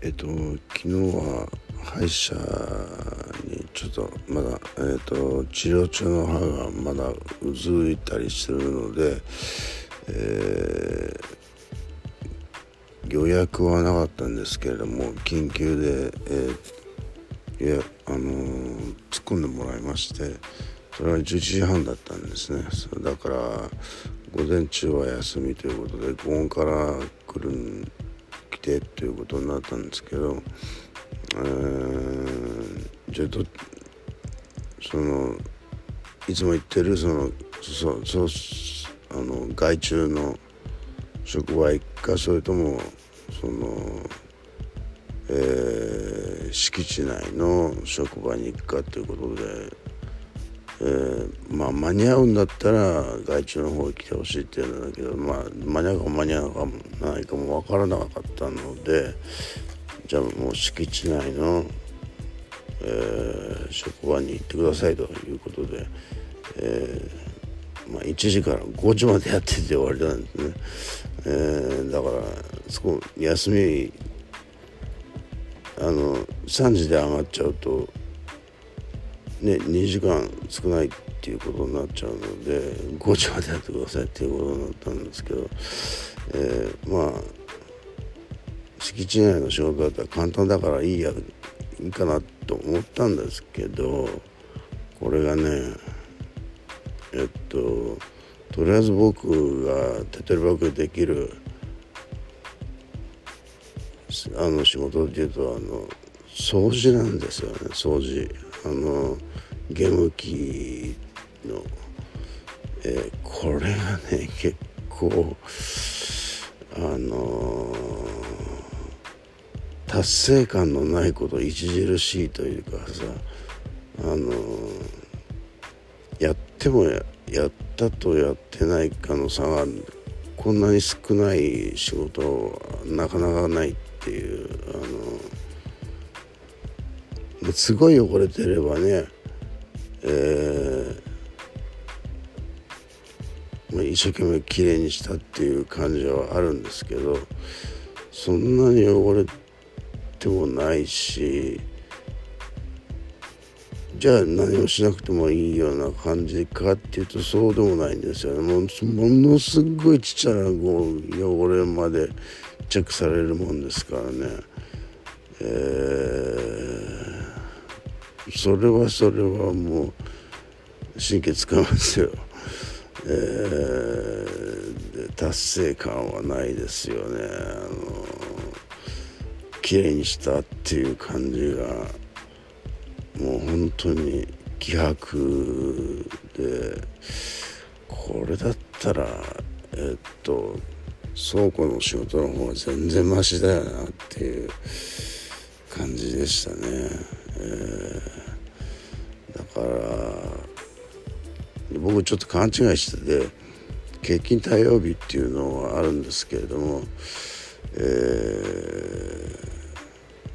えっと昨日は歯医者にちょっとまだ、えっと、治療中の歯がまだうずいたりしてるので、えー、予約はなかったんですけれども緊急で、えー、いやあの、突っ込んでもらいましてそれは11時半だったんですね。だから午前中は休みということで午後から来るん来てということになったんですけど、えー、ちょっとそのいつも言ってるそのそそあの外注の職場行くかそれともその、えー、敷地内の職場に行くかということで。えー、まあ間に合うんだったら外注の方に来てほしいって言うんだけど、まあ、間に合うか間に合うかもないかも分からなかったのでじゃあもう敷地内の、えー、職場に行ってくださいということで、えー、まあ、1時から5時までやってて終わりなんですね、えー、だからそこ休みあの3時で上がっちゃうとね、2時間少ないっていうことになっちゃうので5時までやってくださいっていうことになったんですけど、えー、まあ敷地内の仕事だったら簡単だからいいやいいかなと思ったんですけどこれがねえっととりあえず僕が手取り早くできるあの仕事っていうとあの掃除なんですよね掃除。あのゲーム機の、えー、これがね結構あのー、達成感のないこと著しいというかさあのー、やってもやったとやってないかの差がこんなに少ない仕事はなかなかないっていうあのー、すごい汚れてればねえー、まあ、一生懸命きれいにしたっていう感じはあるんですけどそんなに汚れてもないしじゃあ何もしなくてもいいような感じかっていうとそうでもないんですよねものすごいちっちゃなこう汚れまでチェックされるもんですからね。えーそれはそれはもう神経使いますよ、えー、達成感はないですよねあの綺麗にしたっていう感じがもう本当に気迫でこれだったらえっと倉庫の仕事の方が全然マシだよなっていう感じでしたね。だから僕ちょっと勘違いしてて欠勤対応日っていうのはあるんですけれども、え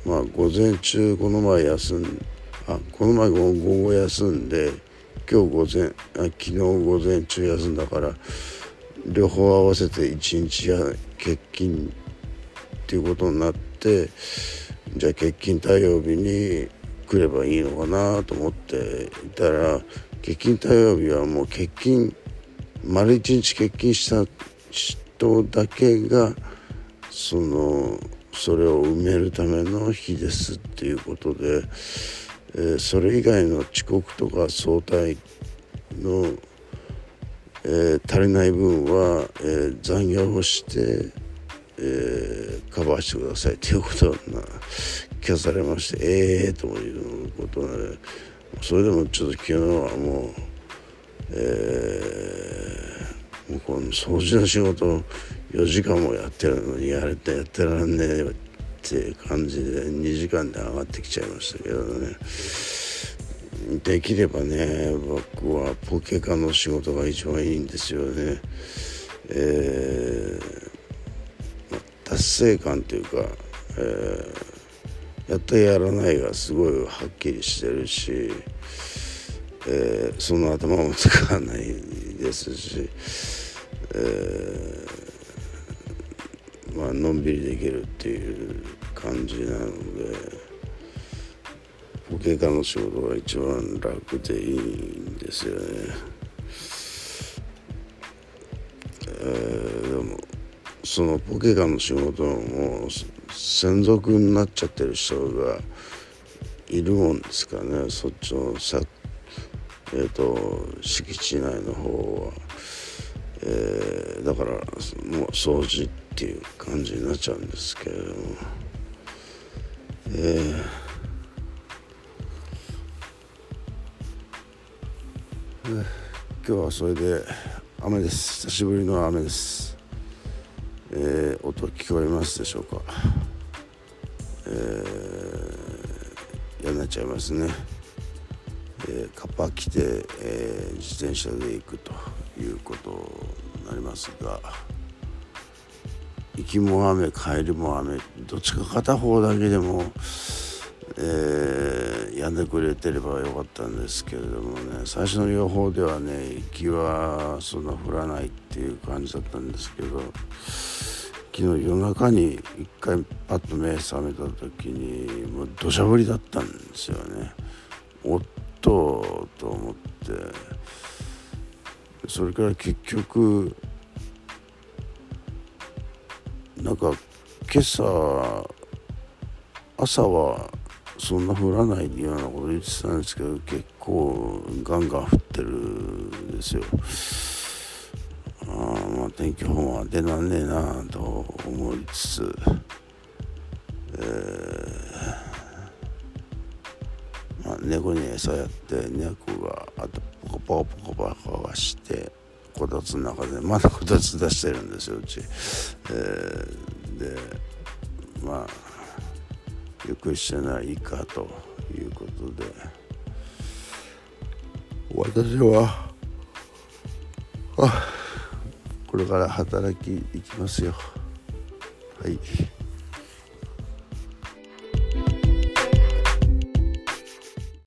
ー、まあ午前中この前休んあこの前午後休んで今日午前あ昨日午前中休んだから両方合わせて1日や欠勤っていうことになってじゃあ欠勤対応日に来ればいいのかなと思っていたら欠勤対応日はもう欠勤丸一日欠勤した人だけがそのそれを埋めるための日ですっていうことで、えー、それ以外の遅刻とか早退の、えー、足りない分は、えー、残業をしてえ、カバーしてくださいということな聞かされましてええー、ということでそれでもちょっと昨日はもうえー、もうこの掃除の仕事4時間もやってるのにやれてやってらんねえって感じで2時間で上がってきちゃいましたけどね。できればね僕はポケカの仕事が一番いいんですよね。えー達成感というか、えー、やったやらないがすごいはっきりしてるし、えー、その頭も使わないですし、えー、まあのんびりできるっていう感じなのでポケカの仕事が一番楽でいいんですよね。えー、そのポケカの仕事も専属になっちゃってる人がいるもんですかねそっちのさえーと、敷地内の方は、えー、だからもう掃除っていう感じになっちゃうんですけれども、えー、今日はそれで雨です。久しぶりの雨です、えー、音聞こえますでしょうか、えー、嫌になっちゃいますね。えー、カッパ着て、えー、自転車で行くということになりますが行きも雨帰りも雨どっちか片方だけでも、えー、やんでくれてればよかったんですけれどもね最初の予報ではね行きはそんな降らないっていう感じだったんですけど昨日夜中に一回パッと目覚めた時にもう土砂降りだったんですよね。おっとと思ってそれから結局なんか今朝朝はそんな降らないようなこと言ってたんですけど結構ガンガン降ってるんですよ。あまあ天気予報は出なんねえなあと思いつつ、えー猫に餌やって猫があとポコポコポコポコがしてこたつの中でまだこたつ出してるんですようち、えー、でまあゆっくりしてないかということで私はあこれから働き行きますよはい。